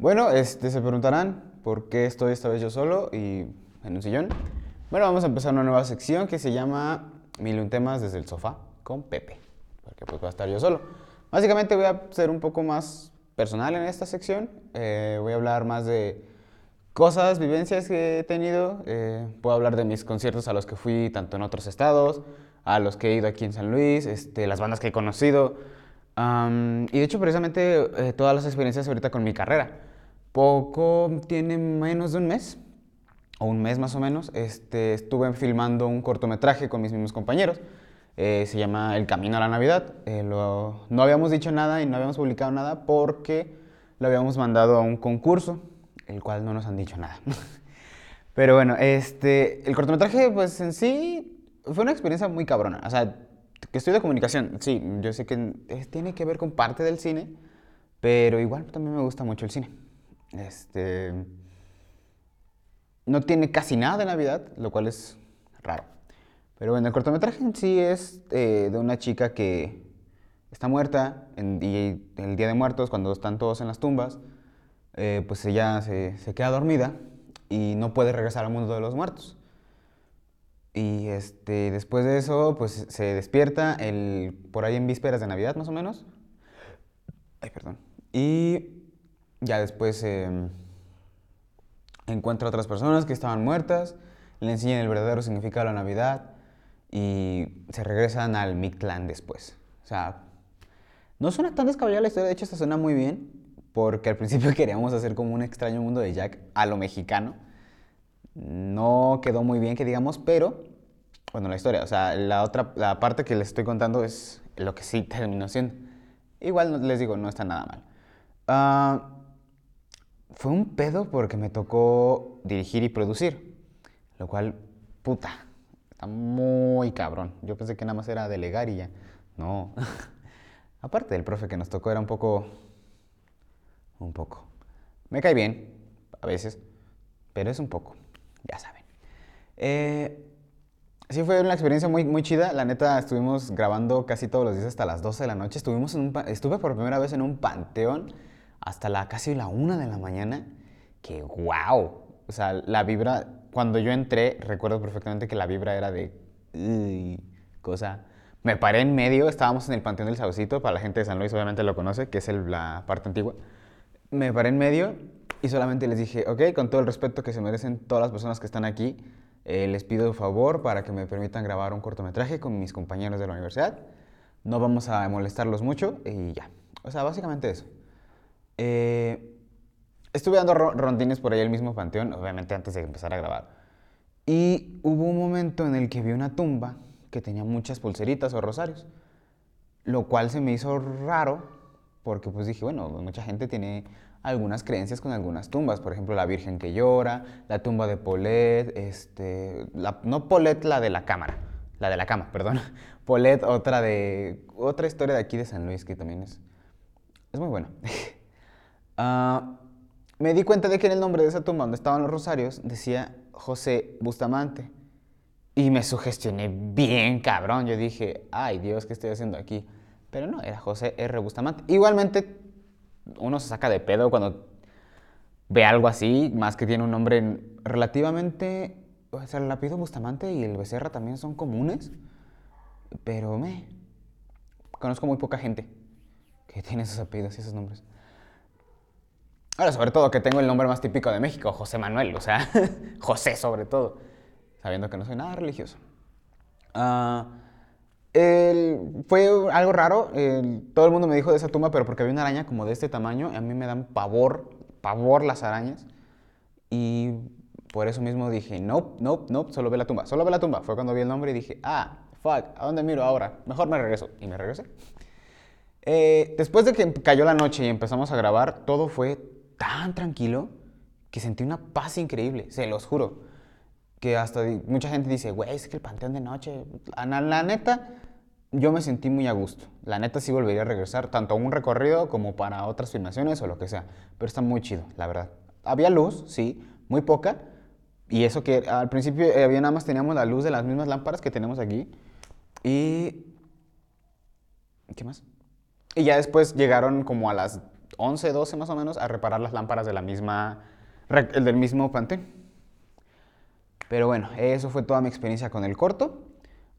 Bueno, este, se preguntarán por qué estoy esta vez yo solo y en un sillón. Bueno, vamos a empezar una nueva sección que se llama Mil temas desde el sofá con Pepe, porque pues voy a estar yo solo. Básicamente voy a ser un poco más personal en esta sección. Eh, voy a hablar más de cosas, vivencias que he tenido. Eh, puedo hablar de mis conciertos a los que fui tanto en otros estados, a los que he ido aquí en San Luis, este, las bandas que he conocido. Y de hecho, precisamente, eh, todas las experiencias ahorita con mi carrera. Poco, tiene menos de un mes, o un mes más o menos, este, estuve filmando un cortometraje con mis mismos compañeros. Eh, se llama El Camino a la Navidad. Eh, lo- no habíamos dicho nada y no habíamos publicado nada porque lo habíamos mandado a un concurso, el cual no nos han dicho nada. Pero bueno, este, el cortometraje, pues en sí, fue una experiencia muy cabrona. O sea, que estudio comunicación, sí, yo sé que es- tiene que ver con parte del cine, pero igual también me gusta mucho el cine. Este, no tiene casi nada de Navidad, lo cual es raro. Pero bueno, el cortometraje en sí es eh, de una chica que está muerta en, y el Día de Muertos, cuando están todos en las tumbas, eh, pues ella se, se queda dormida y no puede regresar al mundo de los muertos. Y este, después de eso, pues se despierta el, por ahí en vísperas de Navidad, más o menos. Ay, perdón. Y ya después em, encuentra a otras personas que estaban muertas, le enseñan el verdadero significado de la Navidad y se regresan al Mictlán después. O sea, no suena tan descabellada la historia, de hecho, esta suena muy bien, porque al principio queríamos hacer como un extraño mundo de Jack a lo mexicano. No quedó muy bien, que digamos, pero, bueno, la historia, o sea, la otra, la parte que les estoy contando es lo que sí terminó siendo. Igual les digo, no está nada mal. Ah, fue un pedo porque me tocó dirigir y producir, lo cual, puta, está muy cabrón. Yo pensé que nada más era delegar y ya. No. Aparte del profe que nos tocó era un poco, un poco. Me cae bien, a veces, pero es un poco, ya saben. Eh, sí fue una experiencia muy, muy chida. La neta, estuvimos grabando casi todos los días hasta las 12 de la noche. Estuvimos en un estuve por primera vez en un panteón hasta la, casi la 1 de la mañana. Que wow. O sea, la vibra, cuando yo entré, recuerdo perfectamente que la vibra era de... "Uy", cosa... Me paré en medio, estábamos en el Panteón del Saucito, para la gente de San Luis obviamente lo conoce, que es el- la parte antigua. Me paré en medio y solamente les dije, ok, con todo el respeto que se merecen todas las personas que están aquí, eh, les pido favor para que me permitan grabar un cortometraje con mis compañeros de la universidad. No vamos a molestarlos mucho y ya. O sea, básicamente eso. Eh, estuve dando ro- rondines por ahí el mismo panteón, obviamente antes de empezar a grabar. Y hubo un momento en el que vi una tumba que tenía muchas pulseritas o rosarios lo cual se me hizo raro porque pues dije, bueno, mucha gente tiene algunas creencias con algunas tumbas, por ejemplo, la Virgen que llora, la tumba de Polet, este, la- no Polet la de la cámara, la de la cama, perdón, Polet otra de, otra historia de aquí de San Luis que también es, es muy buena. Ah, me di cuenta de que en el nombre de esa tumba donde estaban los rosarios decía José Bustamante. Y me sugestioné bien cabrón. Yo dije, ay Dios, ¿qué estoy haciendo aquí? Pero no, era José R. Bustamante. Igualmente, uno se saca de pedo cuando ve algo así, más que tiene un nombre relativamente... O sea, el apellido Bustamante y el Becerra también son comunes. Pero me... Conozco muy poca gente que tiene esos apellidos y esos nombres. Ahora, sobre todo que tengo el nombre más típico de México, José Manuel, o sea, José sobre todo, sabiendo que no soy nada religioso. Ah, fue algo raro, todo el mundo me dijo de esa tumba, pero porque había una araña como de este tamaño, a mí me dan pavor, pavor las arañas, y por eso mismo dije, nope, nope, nope, solo ve la tumba, solo ve la tumba. Fue cuando vi el nombre y dije, ah, fuck, ¿a dónde miro ahora? Mejor me regreso, y me regresé. Eh, después de que cayó la noche y empezamos a grabar, todo fue tan tranquilo que sentí una paz increíble, se los juro. Que hasta mucha gente dice, güey, es que el panteón de noche. La- la neta, yo me sentí muy a gusto. La neta sí volvería a regresar, tanto a un recorrido como para otras filmaciones o lo que sea. Pero está muy chido, la verdad. Había luz, sí, muy poca. Y eso que al principio eh, había nada más teníamos la luz de las mismas lámparas que tenemos aquí. Y. ¿Qué más? Y ya después llegaron como a las 11, 12 más o menos, a reparar las lámparas de la misma, el del mismo pantén. Pero bueno, eso fue toda mi experiencia con el corto.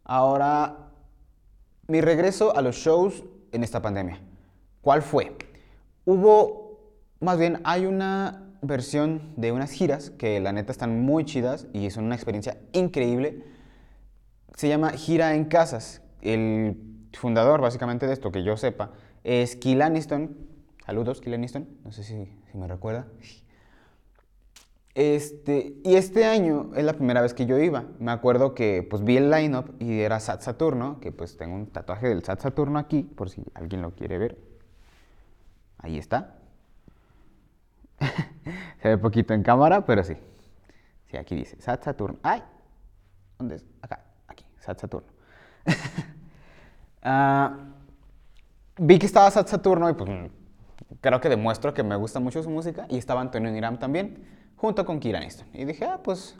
Ahora, mi regreso a los shows en esta pandemia. ¿Cuál fue? Hubo, más bien, hay una versión de unas giras que la neta están muy chidas y son una experiencia increíble. Se llama Gira en Casas. El fundador, básicamente, de esto, que yo sepa, es Kill Aniston. Saludos, Kill Aniston. No sé si, si me recuerda. Este, y este año es la primera vez que yo iba. Me acuerdo que pues vi el lineup y era Sat Saturno, que pues tengo un tatuaje del Sat Saturno aquí, por si alguien lo quiere ver. Ahí está. Se ve poquito en cámara, pero sí. Sí, aquí dice Sat Saturno. ¡Ay! ¿Dónde es? Acá, aquí, Sat Saturno. Ah, vi que estaba Sat Saturno y pues creo que demuestro que me gusta mucho su música. Y estaba Antonio Niram también junto con Kira Aniston. Y dije, ah, pues,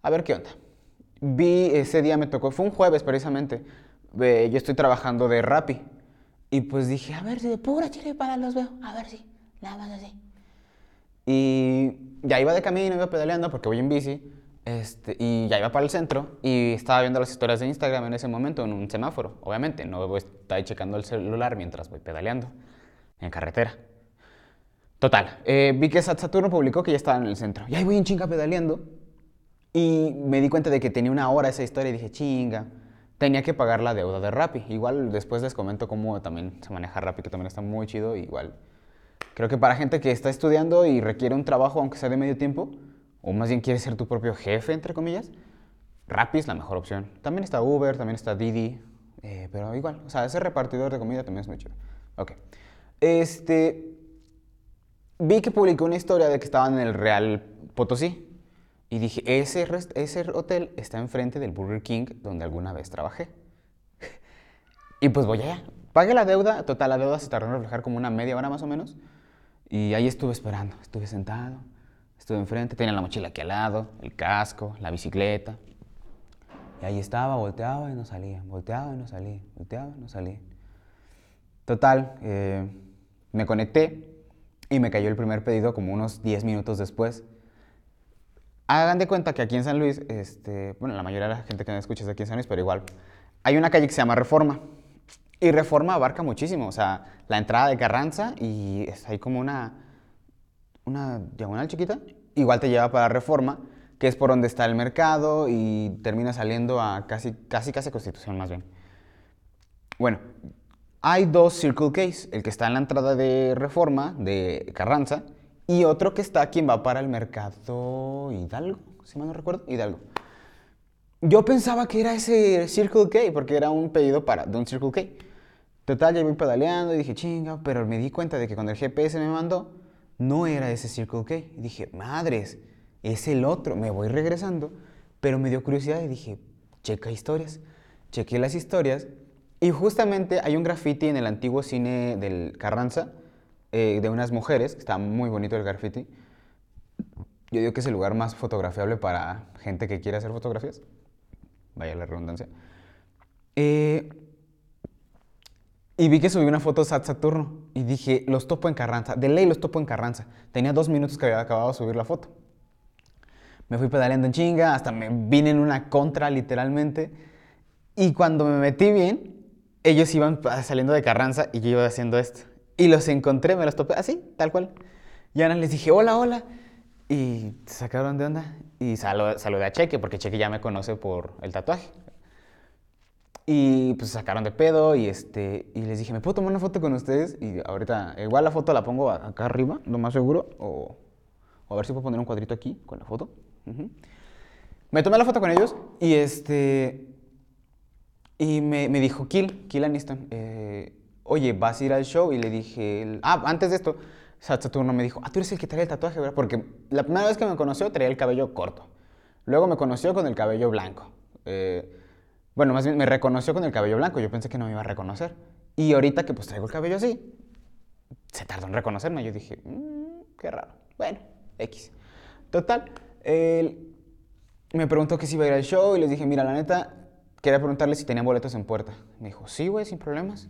a ver qué onda. Vi, ese día me tocó, fue un jueves precisamente, yo estoy trabajando de Rappi. Y pues dije, a ver si de pura para los veo, a ver si, nada más así. Y ya iba de camino, iba pedaleando porque voy en bici. Este, y ya iba para el centro y estaba viendo las historias de Instagram en ese momento en un semáforo. Obviamente, no voy a estar ahí checando el celular mientras voy pedaleando en carretera. Total, eh, vi que Saturno publicó que ya estaba en el centro. Y ahí voy en chinga pedaleando. Y me di cuenta de que tenía una hora esa historia y dije, chinga, tenía que pagar la deuda de Rappi. Igual después les comento cómo también se maneja Rappi, que también está muy chido. Igual, creo que para gente que está estudiando y requiere un trabajo, aunque sea de medio tiempo, o más bien quiere ser tu propio jefe, entre comillas, Rappi es la mejor opción. También está Uber, también está Didi, eh, pero igual, o sea, ese repartidor de comida también es muy chido. Ok. Este, vi que publicó una historia de que estaban en el Real Potosí. Y dije, ese, ese hotel está enfrente del Burger King donde alguna vez trabajé. y pues voy allá. Pagué la deuda, total, la deuda se tardó en reflejar como una media hora más o menos. Y ahí estuve esperando, estuve sentado, estuve enfrente, tenía la mochila aquí al lado, el casco, la bicicleta. Y ahí estaba, volteaba y no salía, volteaba y no salía, volteaba y no salía. Total, eh, me conecté, y me cayó el primer pedido como unos 10 minutos después. Hagan de cuenta que aquí en San Luis, este, bueno, la mayoría de la gente que me escucha es aquí en San Luis, pero igual, hay una calle que se llama Reforma. Y Reforma abarca muchísimo, o sea, la entrada de Carranza y ahí como una, una diagonal chiquita, igual te lleva para Reforma, que es por donde está el mercado y termina saliendo a casi, casi, casi Constitución más bien. Bueno, hay dos Circle Case, el que está en la entrada de Reforma de Carranza y otro que está quien va para el mercado Hidalgo, si mal no recuerdo, Hidalgo. Yo pensaba que era ese Circle K porque era un pedido para, de un Circle K. Total, ya voy pedaleando y dije, chinga, pero me di cuenta de que cuando el GPS me mandó, no era ese Circle K. Y dije, madres, es el otro. Me voy regresando, pero me dio curiosidad y dije, checa historias. Chequé las historias y justamente hay un graffiti en el antiguo cine del Carranza eh, de unas mujeres, está muy bonito el graffiti. Yo digo que es el lugar más fotografiable para gente que quiere hacer fotografías. Vaya la redundancia. Eh, y vi que subí una foto Sat Saturno y dije, los topo en Carranza. De ley los topo en Carranza. Tenía dos minutos que había acabado de subir la foto. Me fui pedaleando en chinga, hasta me vine en una contra literalmente. Y cuando me metí bien, ellos iban saliendo de Carranza y yo iba haciendo esto. Y los encontré, me los topé así, tal cual. Y ahora les dije, hola, hola. Y sacaron de onda. Y saludé a Cheque, porque Cheque ya me conoce por el tatuaje. Y pues sacaron de pedo y, este, y les dije, ¿me puedo tomar una foto con ustedes? Y ahorita, igual la foto la pongo acá arriba, lo más seguro. O, a ver si puedo poner un cuadrito aquí con la foto. Me tomé la foto con ellos y este... Y me, me dijo, Kill, Kill Aniston, eh, oye, ¿vas a ir al show? Y le dije, ah, antes de esto, Saturno me dijo, ah, tú eres el que trae el tatuaje, ¿verdad? Porque la primera vez que me conoció traía el cabello corto. Luego me conoció con el cabello blanco. Eh, bueno, más bien me reconoció con el cabello blanco. Yo pensé que no me iba a reconocer. Y ahorita que pues traigo el cabello así, se tardó en reconocerme. Yo dije, mmm, qué raro. Bueno, X. Total, me preguntó que si iba a ir al show y les dije, mira, la neta, quería preguntarle si tenía boletos en puerta. Me dijo, sí, güey, sin problemas.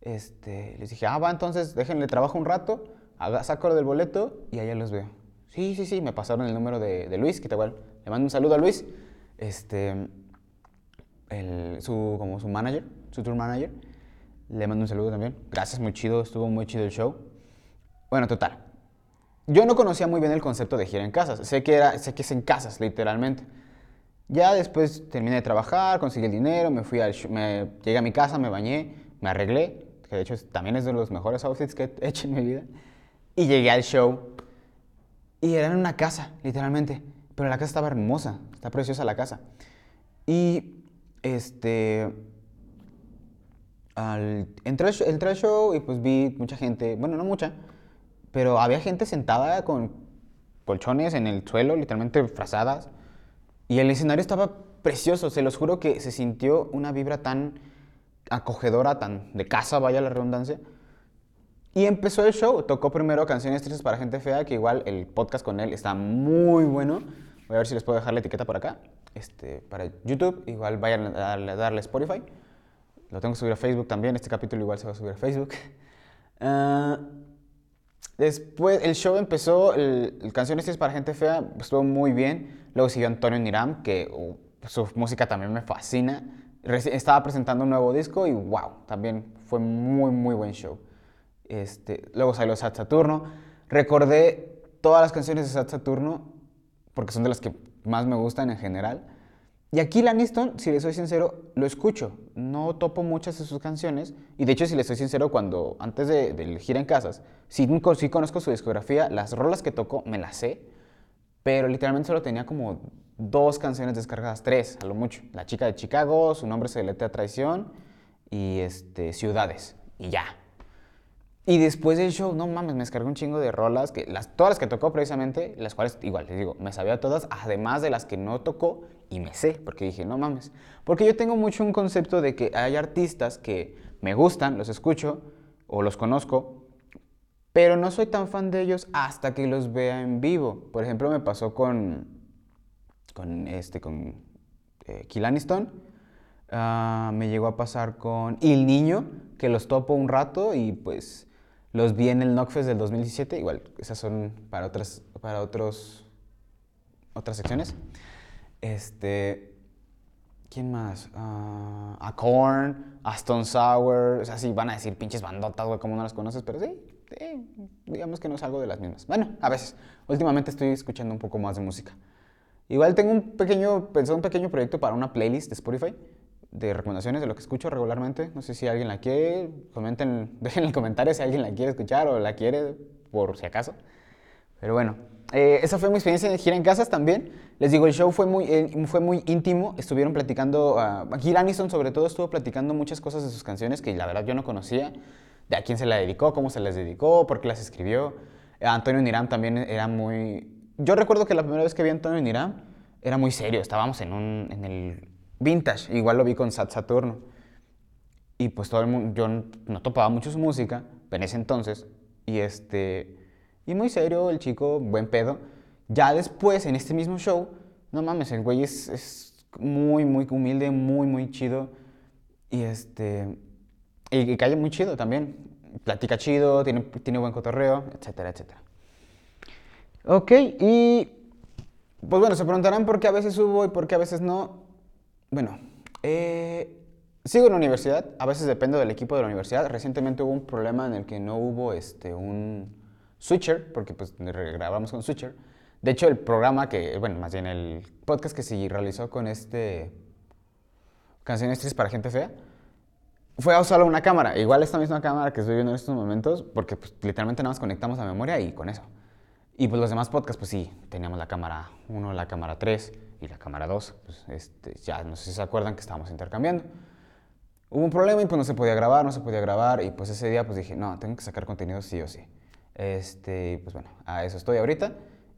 Este, les dije, ah, va, entonces déjenle trabajo un rato, haga, saco del boleto y allá los veo. Sí, sí, sí, me pasaron el número de, de Luis, que te igual. Le mando un saludo a Luis, este, el, su, como su manager, su tour manager. Le mando un saludo también. Gracias, muy chido, estuvo muy chido el show. Bueno, total. Yo no conocía muy bien el concepto de gira en casas. Sé que, era, sé que es en casas, literalmente. Ya después terminé de trabajar, conseguí el dinero, me fui al me llegué a mi casa, me bañé, me arreglé, que de hecho también es de los mejores outfits que he hecho en mi vida. Y llegué al show. Y era en una casa, literalmente. Pero la casa estaba hermosa, está preciosa la casa. Y este. Al, entré, entré al show y pues vi mucha gente, bueno, no mucha, pero había gente sentada con colchones en el suelo, literalmente frazadas. Y el escenario estaba precioso, se los juro que se sintió una vibra tan acogedora, tan de casa, vaya la redundancia. Y empezó el show, tocó primero canciones tristes para gente fea, que igual el podcast con él está muy bueno. Voy a ver si les puedo dejar la etiqueta por acá, este, para YouTube. Igual vayan a darle, Spotify. Lo tengo que subir a Facebook también, este capítulo igual se va a subir a Facebook. Uh, después, el show empezó, el, Canciones Tristes para gente fea, estuvo muy bien. Luego siguió Antonio Niram, que uh, su música también me fascina. Estaba presentando un nuevo disco y wow, también fue muy, muy buen show. Este, luego salió Sat Saturno. Recordé todas las canciones de Sat Saturno porque son de las que más me gustan en general. Y aquí Laniston, si le soy sincero, lo escucho. No topo muchas de sus canciones. Y de hecho, si le soy sincero, cuando antes de, de gira en casas, sí, conozco su discografía. Las rolas que toco me las sé. Pero literalmente solo tenía como dos canciones descargadas, tres a lo mucho. La chica de Chicago, su nombre se a traición y este, Ciudades. Y ya. Y después del show, no mames, me descargué un chingo de rolas, que las, todas las que tocó precisamente, las cuales, igual, les digo, me sabía todas, además de las que no tocó, y me sé, porque dije, no mames. Porque yo tengo mucho un concepto de que hay artistas que me gustan, los escucho, o los conozco, pero no soy tan fan de ellos hasta que los vea en vivo. Por ejemplo, me pasó con, con, este, con eh, Kilaniston, ah, me llegó a pasar con Il Niño, que los topo un rato y pues los vi en el Knockfest del 2017, igual, esas son para otras, para otros, otras secciones. Este, ¿quién más? Uh, a Korn, a Stone Sour, o sea, sí, van a decir pinches bandotas, güey, como no las conoces, pero sí, digamos que no es algo de las mismas. Bueno, a veces, últimamente estoy escuchando un poco más de música. Igual tengo un pequeño, pensé un pequeño proyecto para una playlist de Spotify, de recomendaciones de lo que escucho regularmente. No sé si alguien la quiere, comenten, dejen en el comentario si alguien la quiere escuchar o la quiere por si acaso. Pero bueno, eh, esa fue mi experiencia de gira en casas también. Les digo, el show fue muy, eh, fue muy íntimo. Estuvieron platicando, uh, aquí Anison sobre todo estuvo platicando muchas cosas de sus canciones que la verdad yo no conocía. De a quién se la dedicó, cómo se las dedicó, por qué las escribió. Antonio Niram también era muy... Yo recuerdo que la primera vez que vi a Antonio Niram era muy serio. Estábamos en, un, en el vintage. Igual lo vi con Sat Saturno. Y pues todo el mundo, yo no topaba mucho su música en ese entonces. Y este, y muy serio el chico, buen pedo. Ya después, en este mismo show, no mames, el güey es, es muy, muy humilde, muy, muy chido. Y este, y, y cae muy chido también. Platica chido, tiene, tiene buen cotorreo, etcétera, etcétera. Ok, y pues bueno, se preguntarán por qué a veces subo y por qué a veces no. Bueno, eh, sigo en la universidad, a veces dependo del equipo de la universidad. Recientemente hubo un problema en el que no hubo este, un switcher, porque pues grabamos con switcher. De hecho, el programa que, bueno, más bien el podcast que se realizó con este Canciones Tristes para Gente Fea, fue solo una cámara. Igual esta misma cámara que estoy viendo en estos momentos, porque pues, literalmente nada más conectamos la memoria y con eso. Y pues los demás podcasts, pues sí, teníamos la cámara 1, la cámara 3 y la cámara 2. Pues, este, ya no sé si se acuerdan que estábamos intercambiando. Hubo un problema y pues no se podía grabar, no se podía grabar. Y pues ese día pues dije, no, tengo que sacar contenido sí o sí. Este, pues bueno, a eso estoy ahorita.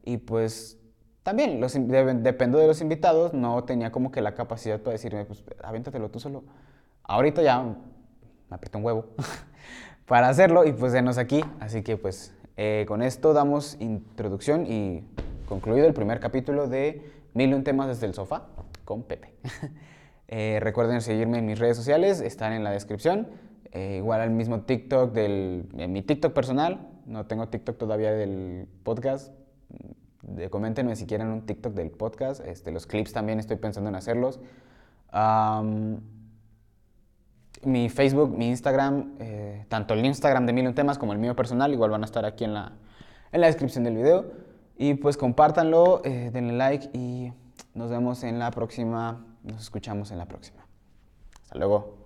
Y pues también los, dependo de los invitados, no tenía como que la capacidad para decirme, pues aviéntatelo tú solo. Ahorita ya me aprieta un huevo para hacerlo y pues denos aquí. Así que pues eh, con esto damos introducción y concluido el primer capítulo de Mil un temas desde el sofá con Pepe. Eh, recuerden seguirme en mis redes sociales, están en la descripción. Eh, igual al mismo TikTok del... en mi TikTok personal. No tengo TikTok todavía del podcast. De, coméntenme si quieren un TikTok del podcast. Este, los clips también estoy pensando en hacerlos. mi Facebook, mi Instagram, eh, tanto el Instagram de Mil Temas como el mío personal, igual van a estar aquí en la, en la descripción del video. Y pues compártanlo, eh, denle like y nos vemos en la próxima, nos escuchamos en la próxima. Hasta luego.